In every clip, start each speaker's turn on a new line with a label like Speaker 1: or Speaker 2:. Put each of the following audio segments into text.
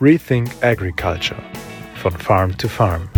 Speaker 1: Rethink Agriculture von Farm to Farm.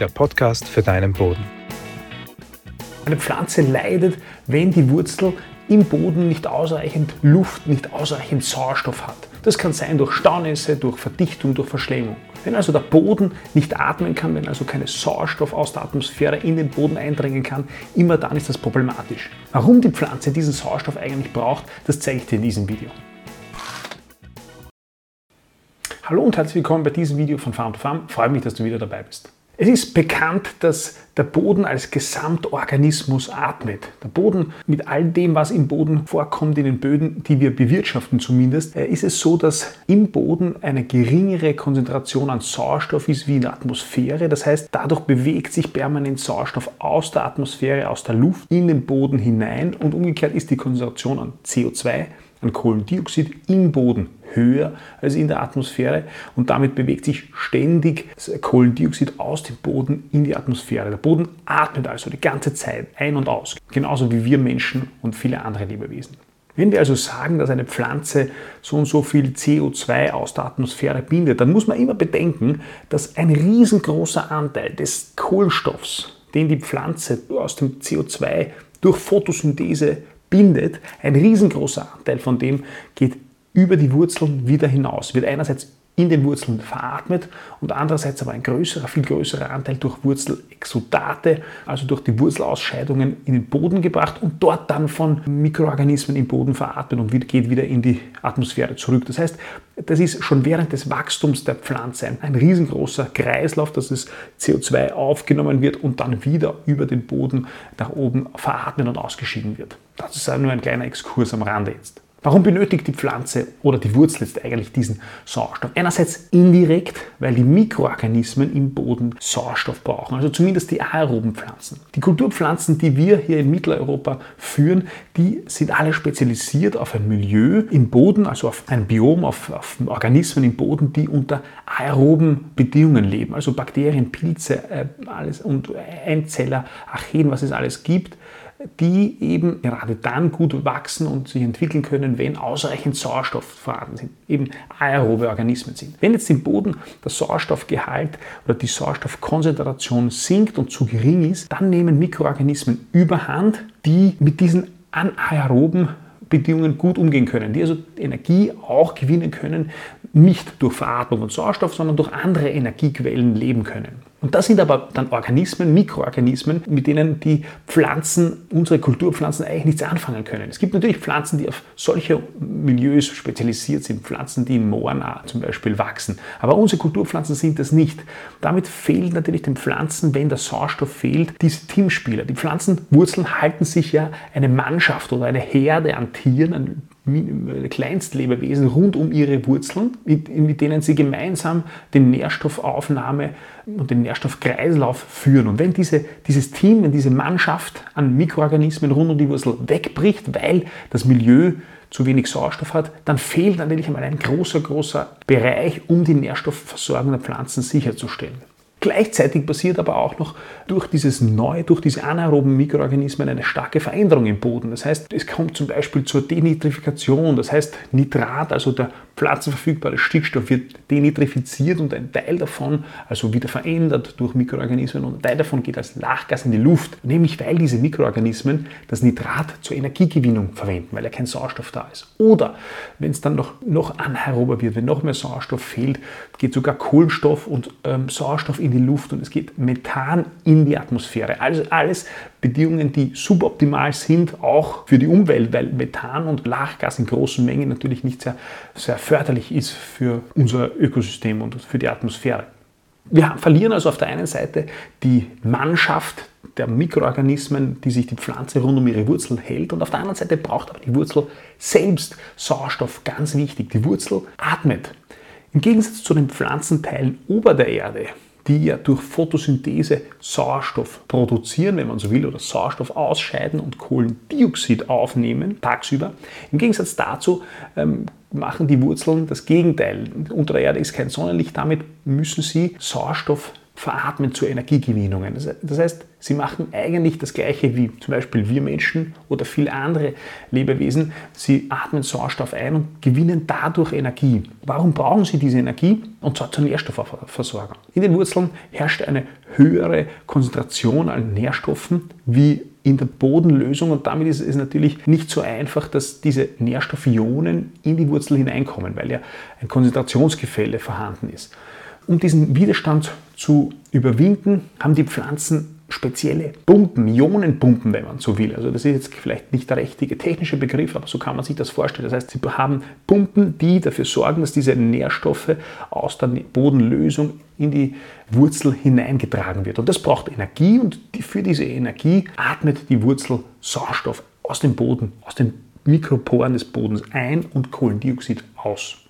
Speaker 1: Der Podcast für deinen Boden.
Speaker 2: Eine Pflanze leidet, wenn die Wurzel im Boden nicht ausreichend Luft, nicht ausreichend Sauerstoff hat. Das kann sein durch Staunässe, durch Verdichtung, durch Verschleimung. Wenn also der Boden nicht atmen kann, wenn also keine Sauerstoff aus der Atmosphäre in den Boden eindringen kann, immer dann ist das problematisch. Warum die Pflanze diesen Sauerstoff eigentlich braucht, das zeige ich dir in diesem Video. Hallo und herzlich willkommen bei diesem Video von Farm to Farm. Freue mich, dass du wieder dabei bist. Es ist bekannt, dass der Boden als Gesamtorganismus atmet. Der Boden mit all dem, was im Boden vorkommt, in den Böden, die wir bewirtschaften zumindest, äh, ist es so, dass im Boden eine geringere Konzentration an Sauerstoff ist wie in der Atmosphäre. Das heißt, dadurch bewegt sich permanent Sauerstoff aus der Atmosphäre, aus der Luft in den Boden hinein und umgekehrt ist die Konzentration an CO2 an Kohlendioxid im Boden höher als in der Atmosphäre und damit bewegt sich ständig Kohlendioxid aus dem Boden in die Atmosphäre. Der Boden atmet also die ganze Zeit ein und aus, genauso wie wir Menschen und viele andere Lebewesen. Wenn wir also sagen, dass eine Pflanze so und so viel CO2 aus der Atmosphäre bindet, dann muss man immer bedenken, dass ein riesengroßer Anteil des Kohlenstoffs, den die Pflanze aus dem CO2 durch Photosynthese bindet, ein riesengroßer Anteil von dem geht über die Wurzeln wieder hinaus, wird einerseits in den Wurzeln veratmet und andererseits aber ein größerer, viel größerer Anteil durch Wurzelexudate, also durch die Wurzelausscheidungen in den Boden gebracht und dort dann von Mikroorganismen im Boden veratmet und geht wieder in die Atmosphäre zurück. Das heißt, das ist schon während des Wachstums der Pflanze ein, ein riesengroßer Kreislauf, dass das CO2 aufgenommen wird und dann wieder über den Boden nach oben veratmet und ausgeschieden wird. Das ist nur ein kleiner Exkurs am Rande jetzt. Warum benötigt die Pflanze oder die Wurzel jetzt eigentlich diesen Sauerstoff? Einerseits indirekt, weil die Mikroorganismen im Boden Sauerstoff brauchen, also zumindest die aeroben Pflanzen. Die Kulturpflanzen, die wir hier in Mitteleuropa führen, die sind alle spezialisiert auf ein Milieu im Boden, also auf ein Biom, auf, auf Organismen im Boden, die unter aeroben Bedingungen leben, also Bakterien, Pilze, äh, alles und Einzeller, Archeen, was es alles gibt die eben gerade dann gut wachsen und sich entwickeln können, wenn ausreichend Sauerstoff vorhanden sind, eben aerobe Organismen sind. Wenn jetzt im Boden der Sauerstoffgehalt oder die Sauerstoffkonzentration sinkt und zu gering ist, dann nehmen Mikroorganismen überhand, die mit diesen anaeroben Bedingungen gut umgehen können, die also Energie auch gewinnen können, nicht durch Veratmung von Sauerstoff, sondern durch andere Energiequellen leben können. Und das sind aber dann Organismen, Mikroorganismen, mit denen die Pflanzen, unsere Kulturpflanzen eigentlich nichts anfangen können. Es gibt natürlich Pflanzen, die auf solche Milieus spezialisiert sind, Pflanzen, die in Mooren zum Beispiel wachsen. Aber unsere Kulturpflanzen sind das nicht. Damit fehlt natürlich den Pflanzen, wenn der Sauerstoff fehlt, diese Teamspieler. Die Pflanzenwurzeln halten sich ja eine Mannschaft oder eine Herde an Tieren, an Kleinstlebewesen rund um ihre Wurzeln, mit, mit, denen sie gemeinsam den Nährstoffaufnahme und den Nährstoffkreislauf führen. Und wenn diese, dieses Team, wenn diese Mannschaft an Mikroorganismen rund um die Wurzel wegbricht, weil das Milieu zu wenig Sauerstoff hat, dann fehlt natürlich einmal ein großer, großer Bereich, um die Nährstoffversorgung der Pflanzen sicherzustellen. Gleichzeitig passiert aber auch noch durch dieses Neue, durch diese anaeroben Mikroorganismen eine starke Veränderung im Boden. Das heißt, es kommt zum Beispiel zur Denitrifikation, das heißt Nitrat, also der pflanzenverfügbare Stickstoff wird denitrifiziert und ein Teil davon, also wieder verändert durch Mikroorganismen und ein Teil davon geht als Lachgas in die Luft, nämlich weil diese Mikroorganismen das Nitrat zur Energiegewinnung verwenden, weil ja kein Sauerstoff da ist. Oder wenn es dann noch, noch anaerober wird, wenn noch mehr Sauerstoff fehlt, geht sogar Kohlenstoff und ähm, Sauerstoff in die Luft und es geht Methan in die Atmosphäre. Also alles Bedingungen, die suboptimal sind, auch für die Umwelt, weil Methan und Lachgas in großen Mengen natürlich nicht sehr, sehr förderlich ist für unser Ökosystem und für die Atmosphäre. Wir verlieren also auf der einen Seite die Mannschaft der Mikroorganismen, die sich die Pflanze rund um ihre Wurzel hält. Und auf der anderen Seite braucht aber die Wurzel selbst Sauerstoff, ganz wichtig. Die Wurzel atmet. Im Gegensatz zu den Pflanzenteilen ober der Erde die ja durch Photosynthese Sauerstoff produzieren, wenn man so will, oder Sauerstoff ausscheiden und Kohlendioxid aufnehmen tagsüber. Im Gegensatz dazu ähm, machen die Wurzeln das Gegenteil. Unter der Erde ist kein Sonnenlicht, damit müssen sie Sauerstoff veratmen zur Energiegewinnung. Das heißt, sie machen eigentlich das Gleiche wie zum Beispiel wir Menschen oder viele andere Lebewesen. Sie atmen Sauerstoff ein und gewinnen dadurch Energie. Warum brauchen sie diese Energie? Und zwar zur Nährstoffversorgung. In den Wurzeln herrscht eine höhere Konzentration an Nährstoffen wie in der Bodenlösung und damit ist es natürlich nicht so einfach, dass diese Nährstoffionen in die Wurzel hineinkommen, weil ja ein Konzentrationsgefälle vorhanden ist. Um diesen Widerstand zu überwinden, haben die Pflanzen spezielle Pumpen, Ionenpumpen, wenn man so will. Also das ist jetzt vielleicht nicht der richtige technische Begriff, aber so kann man sich das vorstellen. Das heißt, sie haben Pumpen, die dafür sorgen, dass diese Nährstoffe aus der Bodenlösung in die Wurzel hineingetragen wird. Und das braucht Energie und für diese Energie atmet die Wurzel Sauerstoff aus dem Boden, aus den Mikroporen des Bodens ein und Kohlendioxid aus.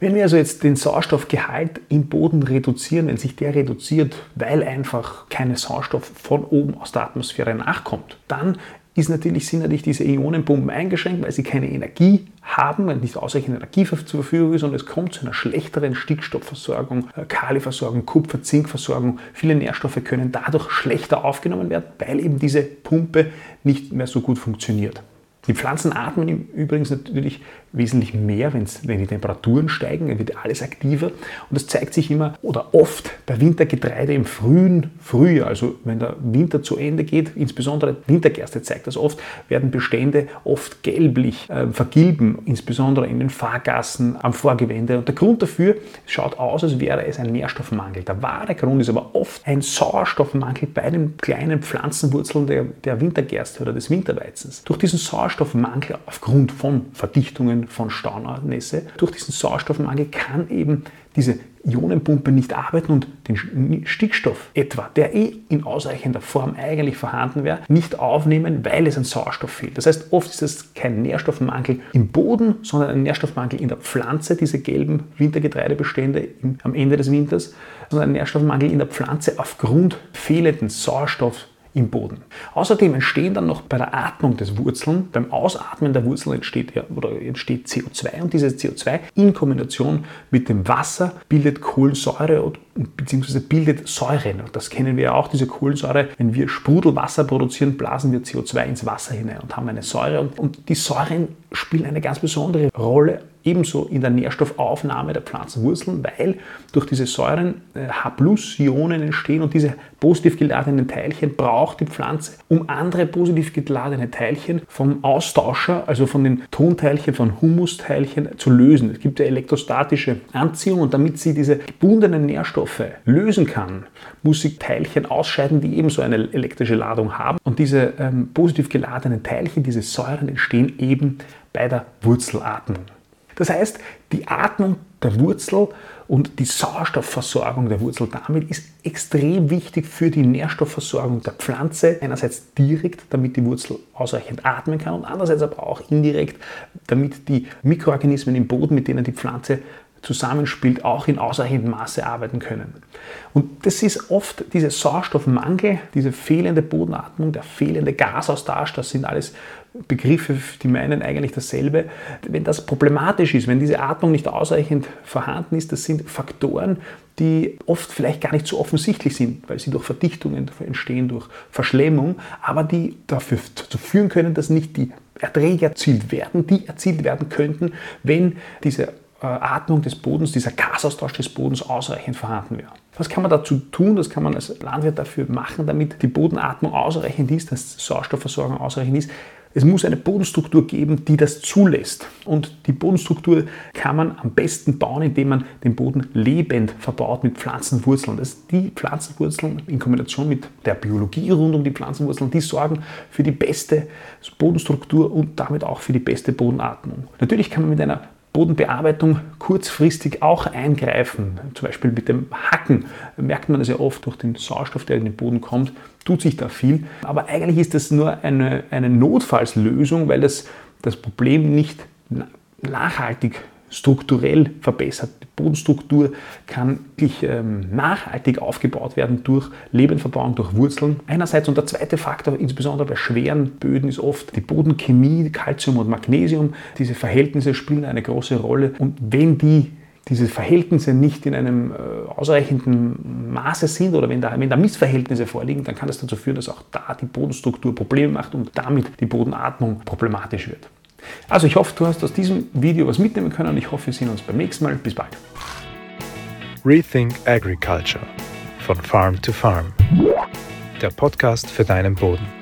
Speaker 2: Wenn wir also jetzt den Sauerstoffgehalt im Boden reduzieren, wenn sich der reduziert, weil einfach kein Sauerstoff von oben aus der Atmosphäre nachkommt, dann ist natürlich, sind natürlich diese Ionenpumpen eingeschränkt, weil sie keine Energie haben, weil nicht ausreichend Energie zur Verfügung ist und es kommt zu einer schlechteren Stickstoffversorgung, äh, Kaliversorgung, Kupfer, Zinkversorgung. Viele Nährstoffe können dadurch schlechter aufgenommen werden, weil eben diese Pumpe nicht mehr so gut funktioniert. Die Pflanzen atmen übrigens natürlich wesentlich mehr, wenn die Temperaturen steigen, dann wird alles aktiver. Und das zeigt sich immer oder oft bei Wintergetreide im frühen Frühjahr, also wenn der Winter zu Ende geht, insbesondere Wintergerste zeigt das oft, werden Bestände oft gelblich äh, vergilben, insbesondere in den Fahrgassen, am Vorgewende. Und der Grund dafür schaut aus, als wäre es ein Nährstoffmangel. Der wahre Grund ist aber oft ein Sauerstoffmangel bei den kleinen Pflanzenwurzeln der, der Wintergerste oder des Winterweizens. Durch diesen Sauerstoffmangel aufgrund von Verdichtungen Veränderungen von Staunässe. Durch diesen Sauerstoffmangel kann eben diese Ionenpumpe nicht arbeiten und den Stickstoff etwa, der eh in ausreichender Form eigentlich vorhanden wäre, nicht aufnehmen, weil es an Sauerstoff fehlt. Das heißt, oft ist es kein Nährstoffmangel im Boden, sondern ein Nährstoffmangel in der Pflanze, diese gelben Wintergetreidebestände am Ende des Winters, sondern ein Nährstoffmangel in der Pflanze aufgrund fehlenden Sauerstoffs im Boden. Außerdem entstehen dann noch bei der Atmung des Wurzeln, beim Ausatmen der Wurzeln entsteht, oder entsteht CO2 und dieses CO2 in Kombination mit dem Wasser bildet Kohlensäure bzw. bildet Säuren. Das kennen wir ja auch, diese Kohlensäure. Wenn wir Sprudelwasser produzieren, blasen wir CO2 ins Wasser hinein und haben eine Säure. Und, und die Säuren spielen eine ganz besondere Rolle ebenso in der Nährstoffaufnahme der Pflanzenwurzeln, weil durch diese Säuren äh, H-Ionen entstehen und diese positiv geladenen Teilchen braucht die Pflanze, um andere positiv geladene Teilchen vom Austauscher, also von den Tonteilchen, von Humusteilchen zu lösen. Es gibt ja elektrostatische Anziehung und damit sie diese gebundenen Nährstoffe lösen kann, muss sie Teilchen ausscheiden, die ebenso eine elektrische Ladung haben. Und diese ähm, positiv geladenen Teilchen, diese Säuren entstehen eben bei der Wurzelatmung. Das heißt, die Atmung der Wurzel und die Sauerstoffversorgung der Wurzel damit ist extrem wichtig für die Nährstoffversorgung der Pflanze. Einerseits direkt, damit die Wurzel ausreichend atmen kann und andererseits aber auch indirekt, damit die Mikroorganismen im Boden, mit denen die Pflanze zusammenspielt, auch in ausreichendem Maße arbeiten können. Und das ist oft dieser Sauerstoffmangel, diese fehlende Bodenatmung, der fehlende Gasaustausch, das sind alles Begriffe, die meinen eigentlich dasselbe. Wenn das problematisch ist, wenn diese Atmung nicht ausreichend vorhanden ist, das sind Faktoren, die oft vielleicht gar nicht so offensichtlich sind, weil sie durch Verdichtungen entstehen, durch Verschlemmung, aber die dafür dazu führen können, dass nicht die Erträge erzielt werden, die erzielt werden könnten, wenn diese Atmung des Bodens, dieser Gasaustausch des Bodens ausreichend vorhanden wäre. Was kann man dazu tun? Das kann man als Landwirt dafür machen, damit die Bodenatmung ausreichend ist, dass die Sauerstoffversorgung ausreichend ist. Es muss eine Bodenstruktur geben, die das zulässt. Und die Bodenstruktur kann man am besten bauen, indem man den Boden lebend verbaut mit Pflanzenwurzeln. Das die Pflanzenwurzeln in Kombination mit der Biologie rund um die Pflanzenwurzeln, die sorgen für die beste Bodenstruktur und damit auch für die beste Bodenatmung. Natürlich kann man mit einer Bodenbearbeitung kurzfristig auch eingreifen. Zum Beispiel mit dem Hacken merkt man das ja oft durch den Sauerstoff, der in den Boden kommt, tut sich da viel. Aber eigentlich ist das nur eine, eine Notfallslösung, weil das das Problem nicht nachhaltig strukturell verbessert. Die Bodenstruktur kann wirklich ähm, nachhaltig aufgebaut werden durch Lebenverbauung, durch Wurzeln. Einerseits und der zweite Faktor, insbesondere bei schweren Böden, ist oft die Bodenchemie, Calcium und Magnesium. Diese Verhältnisse spielen eine große Rolle und wenn die diese Verhältnisse nicht in einem äh, ausreichenden Maße sind oder wenn da, wenn da Missverhältnisse vorliegen, dann kann das dazu führen, dass auch da die Bodenstruktur Probleme macht und damit die Bodenatmung problematisch wird. Also ich hoffe, du hast aus diesem Video was mitnehmen können und ich hoffe, wir sehen uns beim nächsten Mal. Bis bald.
Speaker 1: Rethink Agriculture von Farm to Farm. Der Podcast für deinen Boden.